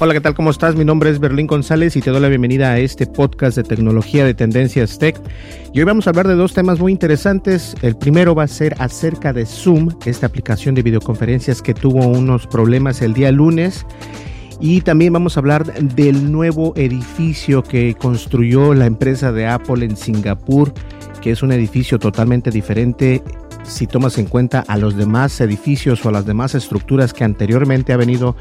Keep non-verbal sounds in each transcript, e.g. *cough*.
Hola, ¿qué tal? ¿Cómo estás? Mi nombre es Berlín González y te doy la bienvenida a este podcast de tecnología de Tendencias Tech. Y hoy vamos a hablar de dos temas muy interesantes. El primero va a ser acerca de Zoom, esta aplicación de videoconferencias que tuvo unos problemas el día lunes. Y también vamos a hablar del nuevo edificio que construyó la empresa de Apple en Singapur, que es un edificio totalmente diferente si tomas en cuenta a los demás edificios o a las demás estructuras que anteriormente ha venido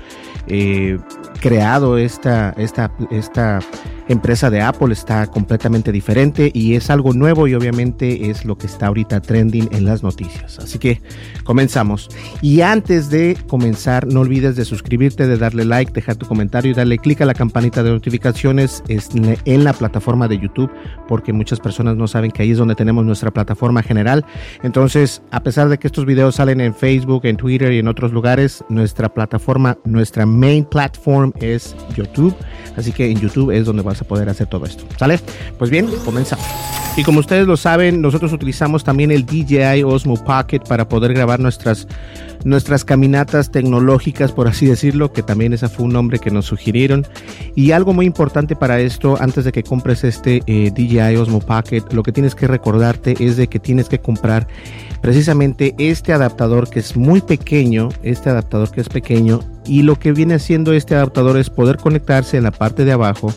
eh, creado esta, esta, esta empresa de Apple está completamente diferente y es algo nuevo y obviamente es lo que está ahorita trending en las noticias. Así que comenzamos. Y antes de comenzar, no olvides de suscribirte, de darle like, dejar tu comentario y darle clic a la campanita de notificaciones en la plataforma de YouTube porque muchas personas no saben que ahí es donde tenemos nuestra plataforma general. Entonces, a pesar de que estos videos salen en Facebook, en Twitter y en otros lugares, nuestra plataforma, nuestra main platform es YouTube. Así que en YouTube es donde vas a poder hacer todo esto. ¿Sale? Pues bien, comenzamos. Y como ustedes lo saben, nosotros utilizamos también el DJI Osmo Pocket para poder grabar nuestras, nuestras caminatas tecnológicas, por así decirlo, que también ese fue un nombre que nos sugirieron. Y algo muy importante para esto, antes de que compres este eh, DJI Osmo Pocket, lo que tienes que recordarte es de que tienes que comprar precisamente este adaptador que es muy pequeño, este adaptador que es pequeño y lo que viene haciendo este adaptador es poder conectarse en la parte de abajo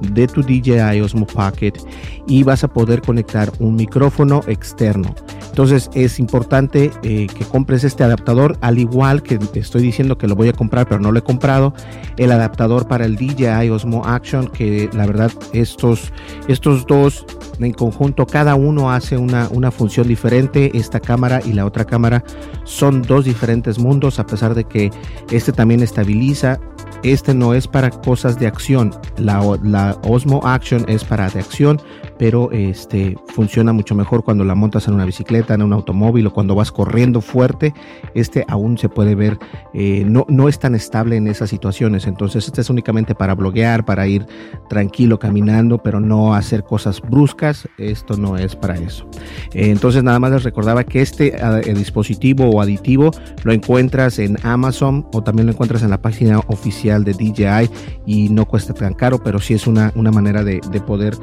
de tu DJI Osmo Pocket y vas a poder conectar un micrófono externo. Entonces es importante eh, que compres este adaptador, al igual que estoy diciendo que lo voy a comprar, pero no lo he comprado, el adaptador para el DJI Osmo Action, que la verdad estos, estos dos en conjunto, cada uno hace una, una función diferente. Esta cámara y la otra cámara son dos diferentes mundos, a pesar de que este también estabiliza este no es para cosas de acción. La, Osmo Action es para de acción, pero este funciona mucho mejor cuando la montas en una bicicleta, en un automóvil o cuando vas corriendo fuerte. Este aún se puede ver, eh, no, no es tan estable en esas situaciones. Entonces, este es únicamente para bloguear, para ir tranquilo caminando, pero no hacer cosas bruscas. Esto no es para eso. Eh, entonces, nada más les recordaba que este eh, dispositivo o aditivo lo encuentras en Amazon o también lo encuentras en la página oficial de DJI y no cuesta tan caro, pero sí es una, una manera de, de poder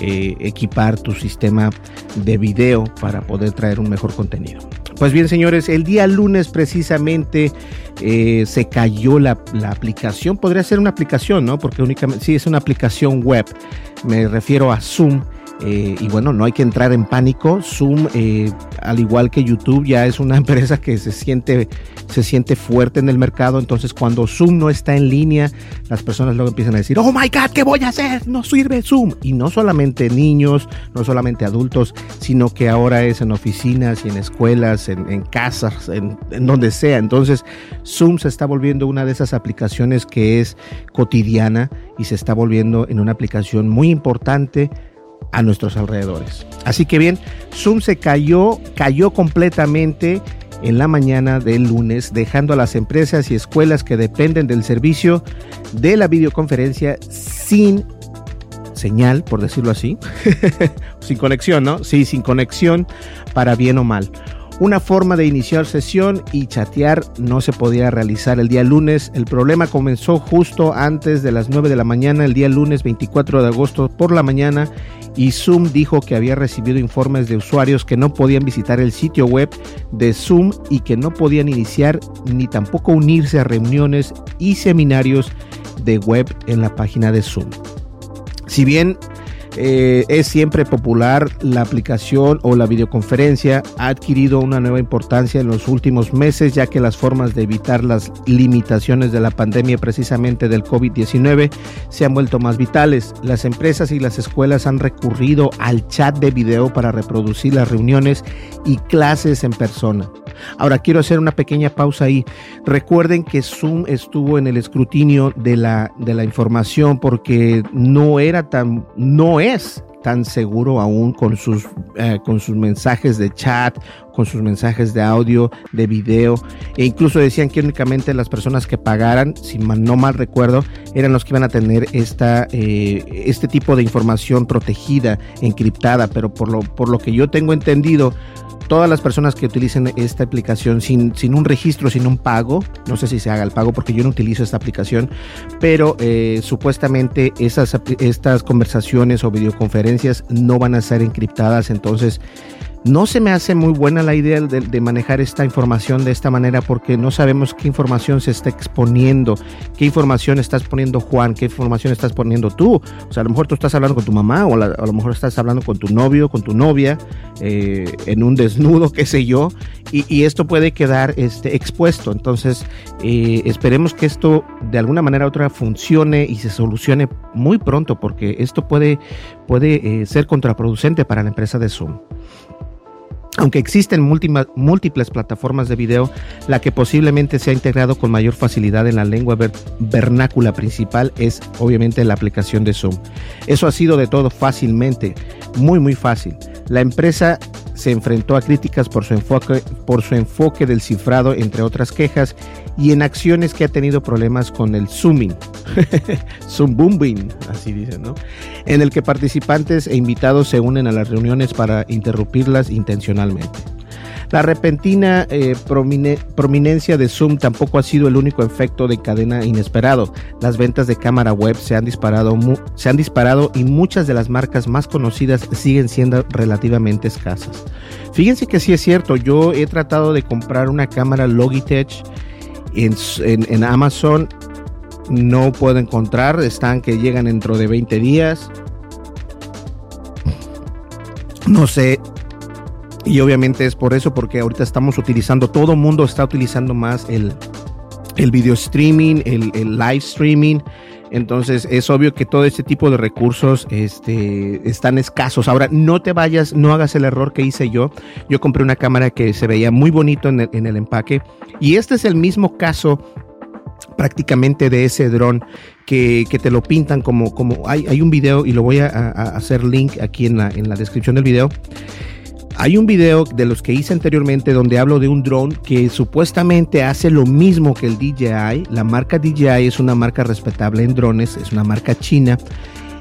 eh, equipar tu sistema de video para poder traer un mejor contenido. Pues bien, señores, el día lunes precisamente eh, se cayó la, la, aplicación. Podría ser una aplicación, ¿no? Porque únicamente, sí, es una aplicación web. Me refiero a Zoom. Eh, y bueno, no hay que entrar en pánico. Zoom, eh, al igual que YouTube, ya es una *laughs* empresa que se siente, se siente fuerte en el mercado. Entonces, cuando Zoom no está en línea, las personas luego empiezan a decir, oh my God, ¿qué voy a hacer? No sirve Zoom. Y no solamente niños, no solamente adultos, sino que ahora es en oficinas y en escuelas, en, en casas, en, en donde sea. Entonces, Zoom se está volviendo una de esas aplicaciones que es cotidiana y se está volviendo en una aplicación muy importante a nuestros alrededores. Así que bien, Zoom se cayó, cayó completamente en la mañana del lunes, dejando a las empresas y escuelas que dependen del servicio de la videoconferencia sin señal, por decirlo así, *laughs* sin conexión, ¿no? Sí, sin conexión para bien o mal. Una forma de iniciar sesión y chatear no se podía realizar el día lunes. El problema comenzó justo antes de las 9 de la mañana, el día lunes 24 de agosto por la mañana, y Zoom dijo que había recibido informes de usuarios que no podían visitar el sitio web de Zoom y que no podían iniciar ni tampoco unirse a reuniones y seminarios de web en la página de Zoom. Si bien eh, es siempre popular la aplicación o la videoconferencia. Ha adquirido una nueva importancia en los últimos meses ya que las formas de evitar las limitaciones de la pandemia precisamente del COVID-19 se han vuelto más vitales. Las empresas y las escuelas han recurrido al chat de video para reproducir las reuniones y clases en persona. Ahora quiero hacer una pequeña pausa ahí. Recuerden que Zoom estuvo en el escrutinio de la, de la información porque no era tan, no es tan seguro aún con sus, eh, con sus mensajes de chat, con sus mensajes de audio, de video, e incluso decían que únicamente las personas que pagaran, si no mal recuerdo, eran los que iban a tener esta, eh, este tipo de información protegida, encriptada, pero por lo, por lo que yo tengo entendido, todas las personas que utilicen esta aplicación sin, sin un registro, sin un pago, no sé si se haga el pago porque yo no utilizo esta aplicación, pero eh, supuestamente esas, estas conversaciones o videoconferencias no van a ser encriptadas, entonces no se me hace muy buena la idea de, manejar esta información de esta manera porque no sabemos qué información se está exponiendo, qué información estás poniendo Juan, qué información estás poniendo tú. O sea, a lo mejor tú estás hablando con tu mamá o a, lo mejor estás hablando con tu novio, con tu novia, eh, en un desnudo, qué sé yo, y, esto puede quedar este, expuesto. Entonces, eh, esperemos que esto de alguna manera u otra funcione y se solucione muy pronto porque esto puede, puede eh, ser contraproducente para la empresa de Zoom. Aunque existen múltiples plataformas de video, la que posiblemente se ha integrado con mayor facilidad en la lengua vernácula principal es obviamente la aplicación de Zoom. Eso ha sido de todo fácilmente, muy muy fácil. La empresa se enfrentó a críticas por su enfoque, por su enfoque del cifrado, entre otras quejas, y en acciones que ha tenido problemas con el zooming, *laughs* zoom booming, así dicen, ¿no? En el que participantes e invitados se unen a las reuniones para interrumpirlas intencionalmente. La repentina eh, prominencia de Zoom tampoco ha sido el único efecto de cadena inesperado. Las ventas de cámara web se han, disparado se han disparado y muchas de las marcas más conocidas siguen siendo relativamente escasas. Fíjense que sí es cierto, yo he tratado de comprar una cámara Logitech en, en Amazon, no puedo encontrar, están que llegan dentro de 20 días. No sé, y obviamente es por eso, porque ahorita estamos utilizando, todo mundo está utilizando más el, el video streaming, el, el, live streaming. Entonces es obvio que todo este tipo de recursos este, están escasos. Ahora, no te vayas, no hagas el error que hice yo. Yo compré una cámara que se veía muy bonito en el, en el empaque. Y este es el mismo caso prácticamente de ese dron que, que, te lo pintan como, como hay, hay un video y lo voy a, a hacer link aquí en la, en la descripción del video hay un video de los que hice anteriormente donde hablo de un dron que supuestamente hace lo mismo que el DJI. La marca DJI es una marca respetable en drones, es una marca china.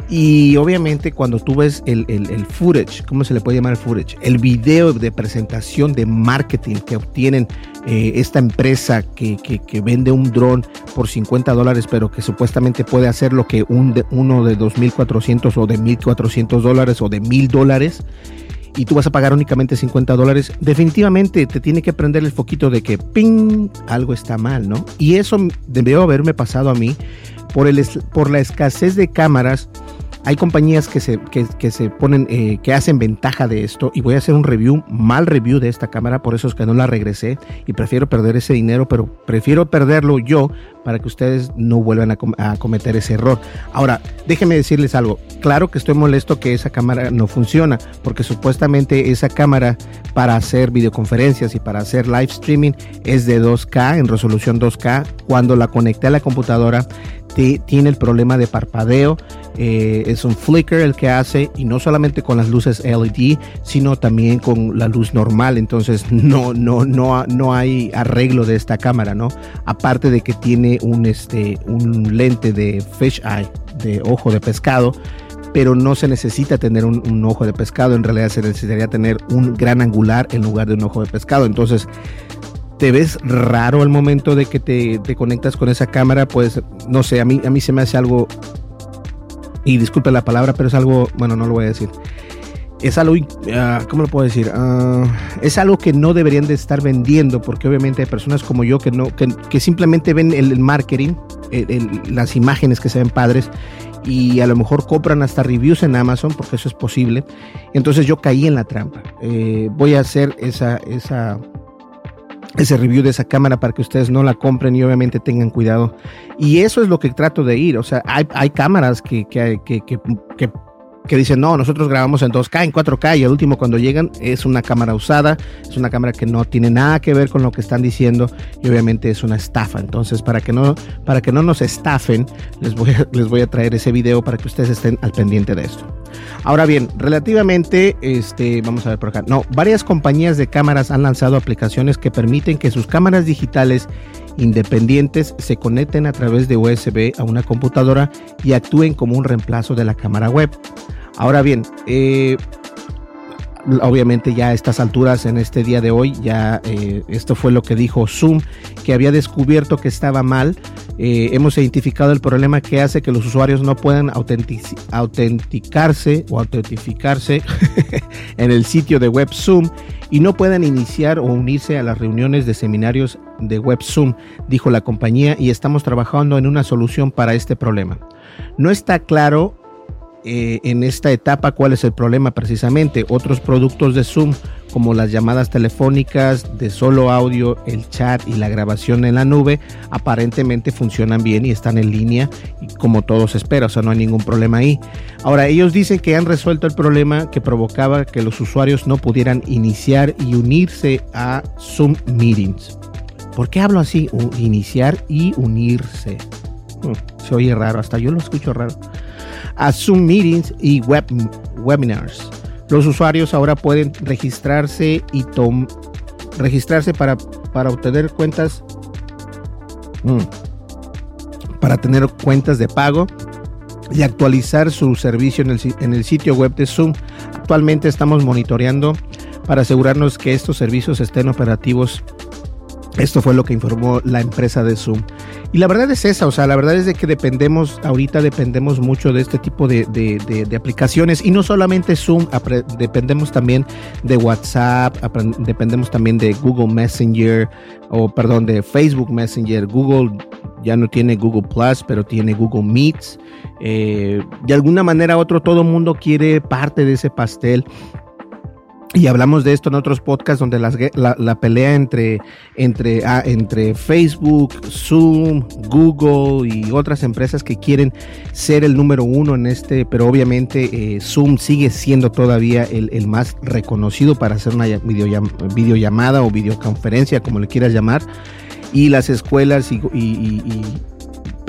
Y obviamente cuando tú ves el, footage, ¿cómo se le puede llamar el footage? El video de presentación de marketing que obtienen eh, esta empresa que, vende un dron por 50 dólares, pero que supuestamente puede hacer lo que un uno de 2.400 o de 1.400 dólares o de 1.000 dólares y tú vas a pagar únicamente 50 dólares, definitivamente te tiene que prender el foquito de que ping, algo está mal, ¿no? Y eso debió haberme pasado a mí por, el, por la escasez de cámaras. Hay compañías que se, que, se ponen, eh, que hacen ventaja de esto y voy a hacer un review, mal review de esta cámara, por eso es que no la regresé y prefiero perder ese dinero, pero prefiero perderlo yo para que ustedes no vuelvan a, cometer ese error. Ahora, déjenme decirles algo. Claro que estoy molesto que esa cámara no funciona, porque supuestamente esa cámara para hacer videoconferencias y para hacer live streaming es de 2K, en resolución 2K. Cuando la conecté a la computadora, tiene el problema de parpadeo. Eh, es un flicker el que hace y no solamente con las luces LED, sino también con la luz normal. Entonces no, no, no, no hay arreglo de esta cámara, ¿no? Aparte de que tiene un, este, un lente de fish eye, de ojo de pescado, pero no se necesita tener un, ojo de pescado, en realidad se necesitaría tener un gran angular en lugar de un ojo de pescado. Entonces, te ves raro al momento de que te, te, conectas con esa cámara, pues no sé, a mí, a mí se me hace algo, y disculpe la palabra, pero es algo, bueno, no lo voy a decir. Es algo, uh, ¿cómo lo puedo decir? Uh, es algo que no deberían de estar vendiendo porque obviamente hay personas como yo que, no, que, que simplemente ven el, marketing, el, las imágenes que se ven padres y a lo mejor compran hasta reviews en Amazon porque eso es posible. Entonces yo caí en la trampa. Eh, voy a hacer esa, esa, ese review de esa cámara para que ustedes no la compren y obviamente tengan cuidado. Y eso es lo que trato de ir. O sea, hay, hay cámaras que, que, que, que que dicen, no, nosotros grabamos en 2K, en 4K, y el último cuando llegan es una cámara usada, es una cámara que no tiene nada que ver con lo que están diciendo y obviamente es una estafa. Entonces, para que no, para que no nos estafen, les voy, a, les voy a traer ese video para que ustedes estén al pendiente de esto. Ahora bien, relativamente, este, vamos a ver por acá. No, varias compañías de cámaras han lanzado aplicaciones que permiten que sus cámaras digitales independientes se conecten a través de USB a una computadora y actúen como un reemplazo de la cámara web. Ahora bien, eh, obviamente ya a estas alturas, en este día de hoy, ya eh, esto fue lo que dijo Zoom, que había descubierto que estaba mal. Eh, hemos identificado el problema que hace que los usuarios no puedan autenticarse o autentificarse *laughs* en el sitio de web Zoom y no puedan iniciar o unirse a las reuniones de seminarios de web Zoom, dijo la compañía, y estamos trabajando en una solución para este problema. No está claro eh, en esta etapa cuál es el problema precisamente. Otros productos de Zoom como las llamadas telefónicas de solo audio, el chat y la grabación en la nube aparentemente funcionan bien y están en línea como todos espera, o sea, no hay ningún problema ahí. Ahora, ellos dicen que han resuelto el problema que provocaba que los usuarios no pudieran iniciar y unirse a Zoom Meetings. ¿Por qué hablo así? iniciar y unirse. Hmm, se oye raro, hasta yo lo escucho raro a Zoom Meetings y web, webinars. Los usuarios ahora pueden registrarse y registrarse para, para obtener cuentas mm, para tener cuentas de pago y actualizar su servicio en el, en el sitio web de Zoom. Actualmente estamos monitoreando para asegurarnos que estos servicios estén operativos esto fue lo que informó la empresa de Zoom. Y la verdad es esa, o sea, la verdad es de que dependemos, ahorita dependemos mucho de este tipo de, de, aplicaciones y no solamente Zoom, dependemos también de WhatsApp, dependemos también de Google Messenger, o perdón, de Facebook Messenger. Google ya no tiene Google Plus, pero tiene Google Meets. Eh, de alguna manera u otro, todo mundo quiere parte de ese pastel y hablamos de esto en otros podcasts donde la, pelea entre, entre, ah, entre Facebook, Zoom, Google y otras empresas que quieren ser el número uno en este, pero obviamente eh, Zoom sigue siendo todavía el, más reconocido para hacer una videollamada o videoconferencia, como le quieras llamar. Y las escuelas y,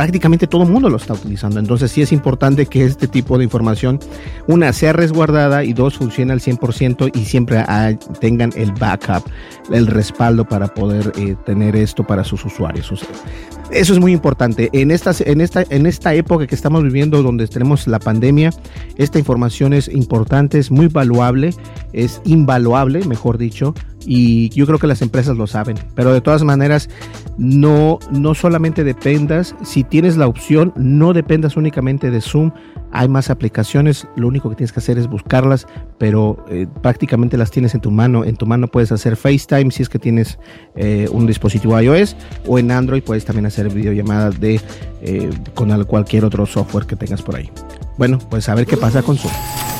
prácticamente todo el mundo lo está utilizando. Entonces sí es importante que este tipo de información, una, sea resguardada y dos, funcione al 100% y siempre tengan el backup, el respaldo para poder eh, tener esto para sus usuarios. Eso es muy importante. En, estas, en, esta, en esta época que estamos viviendo, donde tenemos la pandemia, esta información es importante, es muy valuable, es invaluable, mejor dicho, y yo creo que las empresas lo saben. Pero de todas maneras, no, no solamente dependas, si tienes la opción, no dependas únicamente de Zoom. Hay más aplicaciones, lo único que tienes que hacer es buscarlas, pero eh, prácticamente las tienes en tu mano. En tu mano puedes hacer FaceTime si es que tienes eh, un dispositivo iOS o en Android puedes también hacer videollamadas de, eh, con cualquier otro software que tengas por ahí. Bueno, pues a ver qué pasa con Zoom.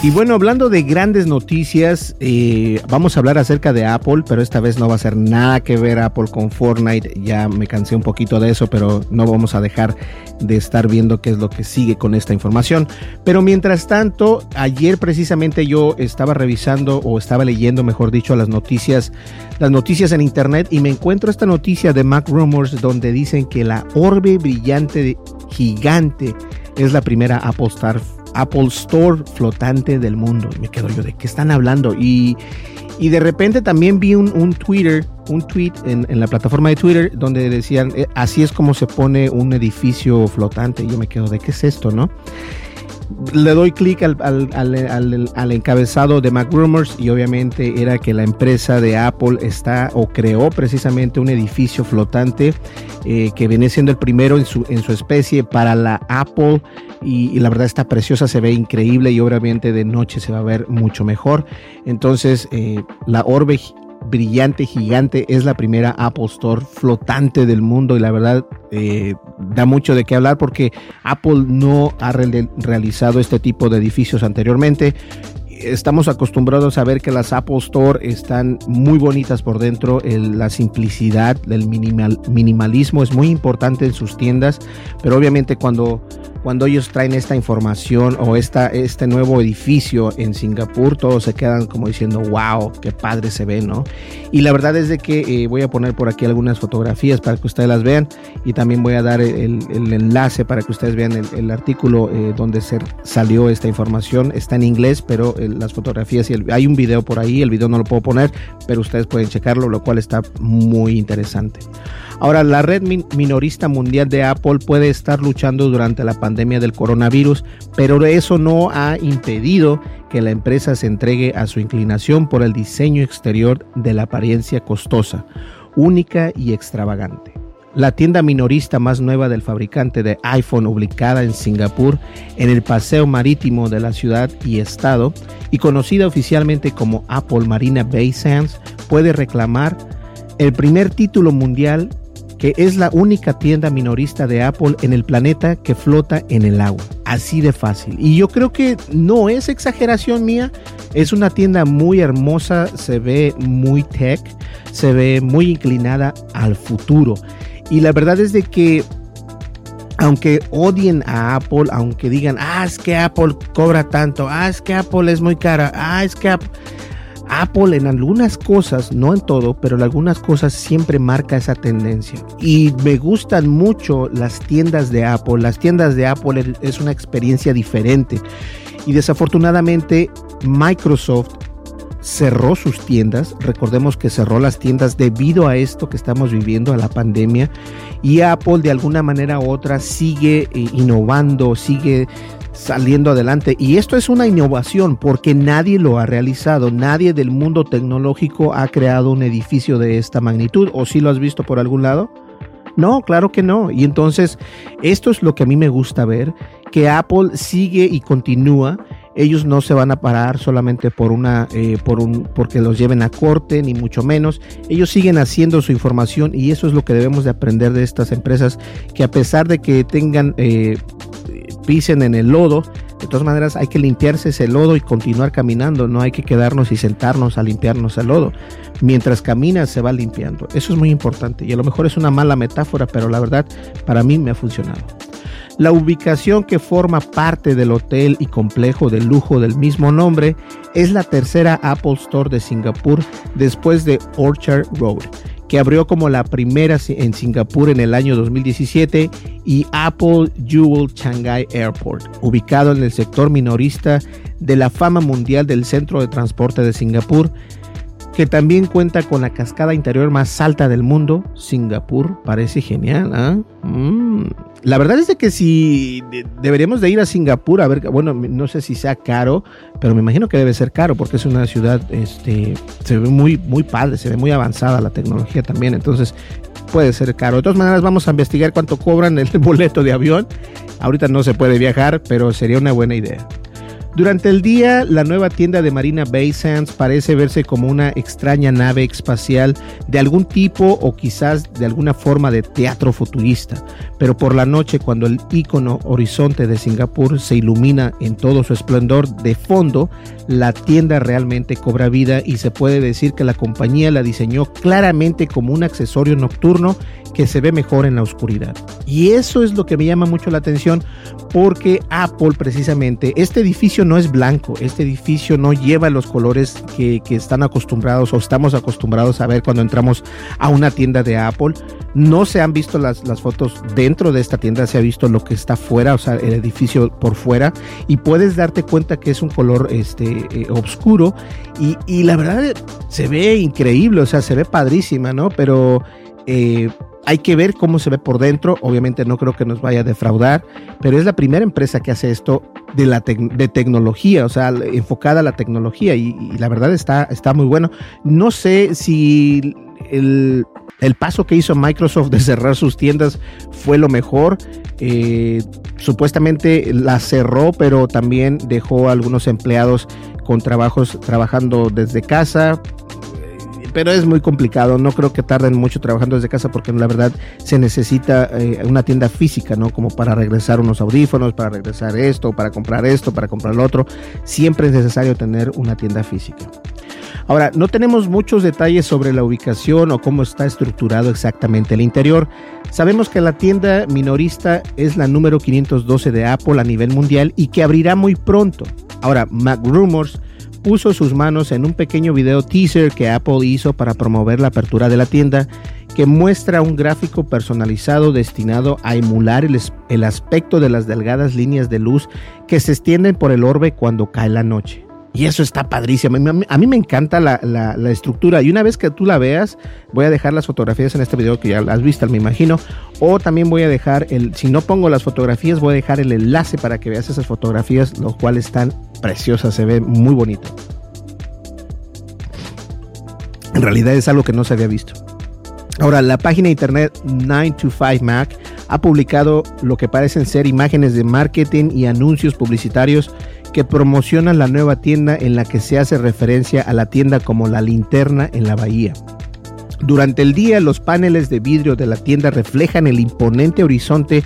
Y bueno, hablando de grandes noticias, eh, vamos a hablar acerca de Apple, pero esta vez no va a ser nada que ver Apple con Fortnite. Ya me cansé un poquito de eso, pero no vamos a dejar de estar viendo qué es lo que sigue con esta información. Pero mientras tanto, ayer precisamente yo estaba revisando o estaba leyendo, mejor dicho, las noticias, las noticias en internet y me encuentro esta noticia de Mac Rumors donde dicen que la orbe brillante gigante es la primera Apple Star Apple Store flotante del mundo. me quedo yo, ¿de qué están hablando? Y, de repente también vi un, Twitter, un tweet en, la plataforma de Twitter donde decían, eh, así es como se pone un edificio flotante. Y yo me quedo, ¿de qué es esto, no? le doy clic al, al, encabezado de MacRumors y obviamente era que la empresa de Apple está o creó precisamente un edificio flotante eh, que viene siendo el primero en su, en su especie para la Apple y, la verdad está preciosa, se ve increíble y obviamente de noche se va a ver mucho mejor. Entonces eh, la Orbe brillante, gigante, es la primera Apple Store flotante del mundo y la verdad eh, da mucho de qué hablar porque Apple no ha realizado este tipo de edificios anteriormente estamos acostumbrados a ver que las Apple Store están muy bonitas por dentro, la simplicidad, el minimal, minimalismo es muy importante en sus tiendas, pero obviamente cuando cuando ellos traen esta información o esta, este nuevo edificio en Singapur, todos se quedan como diciendo, wow, qué padre se ve, ¿no? Y la verdad es de que eh, voy a poner por aquí algunas fotografías para que ustedes las vean y también voy a dar el, enlace para que ustedes vean el, artículo eh, donde se salió esta información. Está en inglés, pero eh, las fotografías y hay un video por ahí, el video no lo puedo poner, pero ustedes pueden checarlo, lo cual está muy interesante. Ahora, la red minorista mundial de Apple puede estar luchando durante la pandemia del coronavirus, pero eso no ha impedido que la empresa se entregue a su inclinación por el diseño exterior de la apariencia costosa, única y extravagante. La tienda minorista más nueva del fabricante de iPhone ubicada en Singapur, en el paseo marítimo de la ciudad y estado, y conocida oficialmente como Apple Marina Bay Sands, puede reclamar el primer título mundial que es la única tienda minorista de Apple en el planeta que flota en el agua. Así de fácil. Y yo creo que no es exageración mía. Es una tienda muy hermosa, se ve muy tech, se ve muy inclinada al futuro. Y la verdad es de que aunque odien a Apple, aunque digan, ah, es que Apple cobra tanto, ah, es que Apple es muy cara, ah, es que Apple Apple en algunas cosas, no en todo, pero en algunas cosas siempre marca esa tendencia. Y me gustan mucho las tiendas de Apple. Las tiendas de Apple es una experiencia diferente. Y desafortunadamente Microsoft cerró sus tiendas. Recordemos que cerró las tiendas debido a esto que estamos viviendo, a la pandemia. Y Apple de alguna manera u otra sigue eh, innovando, sigue saliendo adelante. Y esto es una innovación porque nadie lo ha realizado, nadie del mundo tecnológico ha creado un edificio de esta magnitud. ¿O si lo has visto por algún lado? No, claro que no. Y entonces, esto es lo que a mí me gusta ver, que Apple sigue y continúa. Ellos no se van a parar solamente por una, eh, por un, porque los lleven a corte, ni mucho menos. Ellos siguen haciendo su información y eso es lo que debemos de aprender de estas empresas, que a pesar de que tengan eh, en el lodo. De todas maneras, hay que limpiarse ese lodo y continuar caminando. No hay que quedarnos y sentarnos a limpiarnos el lodo. Mientras caminas, se va limpiando. Eso es muy importante. Y a lo mejor es una mala metáfora, pero la verdad, para mí me ha funcionado. La ubicación que forma parte del hotel y complejo de lujo del mismo nombre es la tercera Apple Store de Singapur después de Orchard Road que abrió como la primera en Singapur en el año 2017, y Apple Jewel Shanghai Airport, ubicado en el sector minorista de la fama mundial del centro de transporte de Singapur, que también cuenta con la cascada interior más alta del mundo. Singapur parece genial, ¿ah? mm. La verdad es de que si deberíamos de ir a Singapur a ver, bueno, no sé si sea caro, pero me imagino que debe ser caro porque es una ciudad, este, se ve muy, muy padre, se ve muy avanzada la tecnología también, entonces puede ser caro. De todas maneras, vamos a investigar cuánto cobran el *laughs* boleto de avión. Ahorita no se puede viajar, pero sería una buena idea. Durante el día, la nueva tienda de Marina Bay Sands parece verse como una extraña nave espacial de algún tipo o quizás de alguna forma de teatro futurista, pero por la noche cuando el icono horizonte de Singapur se ilumina en todo su esplendor de fondo, la tienda realmente cobra vida y se puede decir que la compañía la diseñó claramente como un accesorio nocturno que se ve mejor en la oscuridad. Y eso es lo que me llama mucho la atención porque Apple precisamente, este edificio no es blanco, este edificio no lleva los colores que, están acostumbrados o estamos acostumbrados a ver cuando entramos a una tienda de Apple. No se han visto las, las fotos dentro de esta tienda, se ha visto lo que está fuera, o sea, el edificio por fuera y puedes darte cuenta que es un color este, eh, oscuro y, y la verdad se ve increíble, o sea, se ve padrísima, ¿no? Pero... Eh, hay que ver cómo se ve por dentro. Obviamente no creo que nos vaya a defraudar, pero es la primera empresa que hace esto de, la de tecnología, o sea, enfocada a la tecnología y, la verdad está, está muy bueno. No sé si el, el, paso que hizo Microsoft de cerrar sus tiendas fue lo mejor. Eh, supuestamente la cerró, pero también dejó a algunos empleados con trabajos trabajando desde casa pero es muy complicado. No creo que tarden mucho trabajando desde casa porque la verdad se necesita eh, una tienda física, ¿no? Como para regresar unos audífonos, para regresar esto, para comprar esto, para comprar lo otro. Siempre es necesario tener una tienda física. Ahora, no tenemos muchos detalles sobre la ubicación o cómo está estructurado exactamente el interior. Sabemos que la tienda minorista es la número 512 de Apple a nivel mundial y que abrirá muy pronto. Ahora, Mac Rumors puso sus manos en un pequeño video teaser que Apple hizo para promover la apertura de la tienda, que muestra un gráfico personalizado destinado a emular el, aspecto de las delgadas líneas de luz que se extienden por el orbe cuando cae la noche. Y eso está padrísimo. A mí, me encanta la, estructura. Y una vez que tú la veas, voy a dejar las fotografías en este video que ya las has visto, me imagino. O también voy a dejar el, si no pongo las fotografías, voy a dejar el enlace para que veas esas fotografías, lo cual están preciosas, se ve muy bonito. En realidad es algo que no se había visto. Ahora, la página de internet 925Mac ha publicado lo que parecen ser imágenes de marketing y anuncios publicitarios que promocionan la nueva tienda en la que se hace referencia a la tienda como la linterna en la bahía. Durante el día los paneles de vidrio de la tienda reflejan el imponente horizonte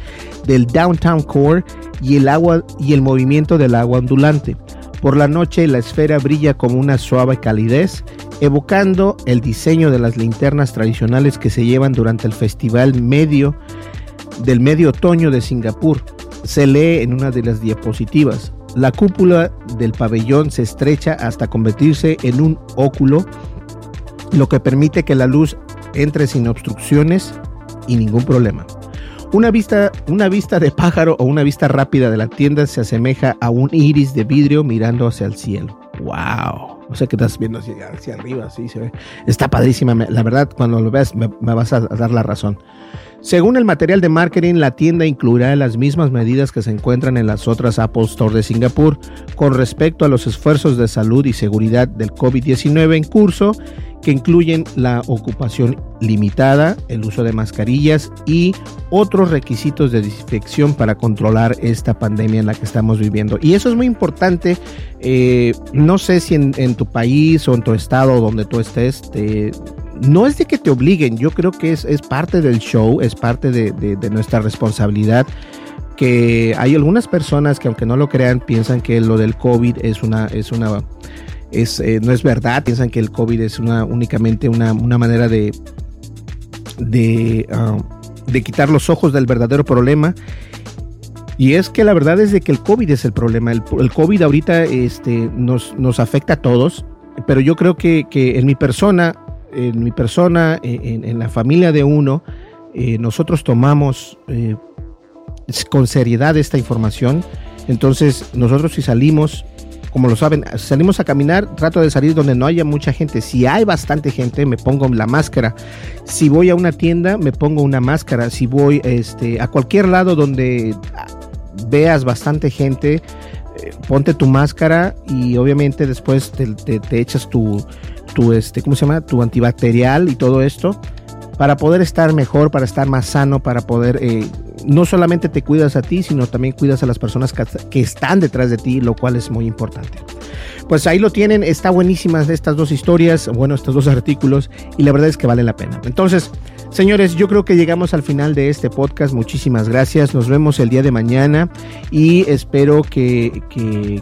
del downtown core y el agua y el movimiento del agua ondulante. Por la noche la esfera brilla como una suave calidez, evocando el diseño de las linternas tradicionales que se llevan durante el festival medio del medio otoño de Singapur. Se lee en una de las diapositivas. La cúpula del pabellón se estrecha hasta convertirse en un óculo, lo que permite que la luz entre sin obstrucciones y ningún problema. Una vista, una vista de pájaro o una vista rápida de la tienda se asemeja a un iris de vidrio mirando hacia el cielo. ¡Wow! No sé qué estás viendo hacia, arriba, sí se ve. Está padrísima. La verdad, cuando lo veas, me vas a dar la razón. Según el material de marketing, la tienda incluirá las mismas medidas que se encuentran en las otras Apple Store de Singapur con respecto a los esfuerzos de salud y seguridad del COVID-19 en curso, que incluyen la ocupación limitada, el uso de mascarillas y otros requisitos de desinfección para controlar esta pandemia en la que estamos viviendo. Y eso es muy importante. Eh, no sé si en, tu país o en tu estado donde tú estés, te no es de que te obliguen, yo creo que es, parte del show, es parte de, nuestra responsabilidad que hay algunas personas que aunque no lo crean piensan que lo del COVID es una es una es eh, no es verdad piensan que el COVID es una únicamente una, manera de de, ah, de quitar los ojos del verdadero problema. Y es que la verdad es de que el COVID es el problema el, el COVID ahorita este nos, nos afecta a todos pero yo creo que, que en mi persona en mi persona, en, la familia de uno, eh, nosotros tomamos eh, con seriedad esta información. Entonces, nosotros si salimos, como lo saben, salimos a caminar, trato de salir donde no haya mucha gente. Si hay bastante gente, me pongo la máscara. Si voy a una tienda, me pongo una máscara. Si voy este, a cualquier lado donde veas bastante gente, eh, ponte tu máscara y obviamente después te echas tu, tu, este, ¿cómo se llama? Tu antibacterial y todo esto para poder estar mejor, para estar más sano, para poder, eh, no solamente te cuidas a ti, sino también cuidas a las personas que, están detrás de ti, lo cual es muy importante. Pues ahí lo tienen, está buenísimas estas dos historias, bueno, estos dos artículos, y la verdad es que vale la pena. Entonces, Señores, yo creo que llegamos al final de este podcast. Muchísimas gracias. Nos vemos el día de mañana y espero que,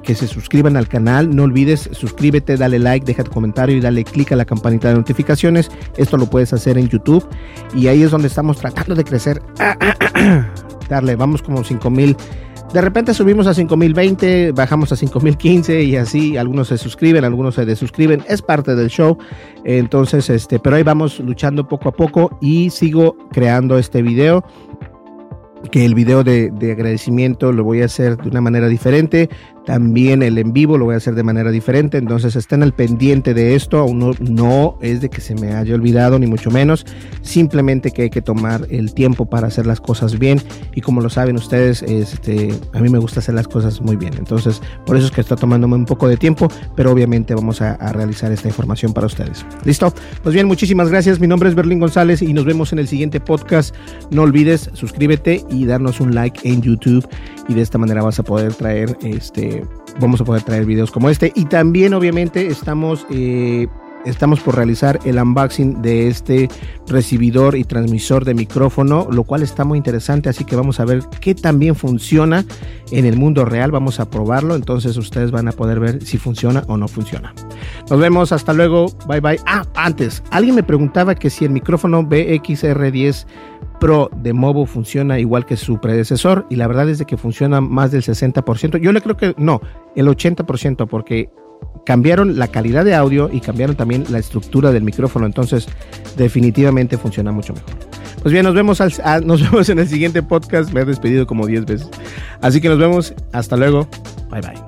se suscriban al canal. No olvides, suscríbete, dale like, deja tu comentario y dale click a la campanita de notificaciones. Esto lo puedes hacer en YouTube y ahí es donde estamos tratando de crecer. *clears throat* Darle, vamos como 5000 de repente subimos a 5020, bajamos a 5015 y así algunos se suscriben, algunos se desuscriben, es parte del show. Entonces, este, pero ahí vamos luchando poco a poco y sigo creando este video que el video de, agradecimiento lo voy a hacer de una manera diferente. También el en vivo lo voy a hacer de manera diferente, entonces estén al pendiente de esto. Aún no, es de que se me haya olvidado, ni mucho menos. Simplemente que hay que tomar el tiempo para hacer las cosas bien. Y como lo saben ustedes, este, a mí me gusta hacer las cosas muy bien. Entonces, por eso es que está tomándome un poco de tiempo, pero obviamente vamos a, a realizar esta información para ustedes. ¿Listo? Pues bien, muchísimas gracias. Mi nombre es Berlín González y nos vemos en el siguiente podcast. No olvides suscríbete y darnos un like en YouTube y de esta manera vas a poder traer este vamos a poder traer videos como este y también obviamente estamos eh, estamos por realizar el unboxing de este recibidor y transmisor de micrófono, lo cual está muy interesante, así que vamos a ver qué también funciona en el mundo real, vamos a probarlo, entonces ustedes van a poder ver si funciona o no funciona. Nos vemos, hasta luego, bye bye. Ah, antes, alguien me preguntaba que si el micrófono BXR10 Pro de Movo funciona igual que su predecesor y la verdad es de que funciona más del 60%. Yo le creo que no, el 80% porque cambiaron la calidad de audio y cambiaron también la estructura del micrófono, entonces definitivamente funciona mucho mejor. Pues bien, nos vemos, al, nos *laughs* vemos en el siguiente podcast. Me he despedido como 10 veces. Así que nos vemos. Hasta luego. Bye bye.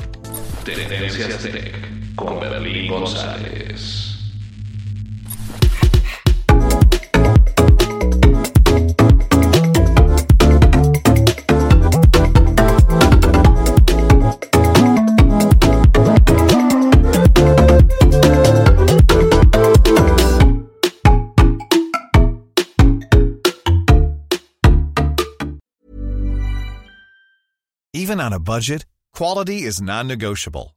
Con Berlín González. Even on a budget, quality is non-negotiable.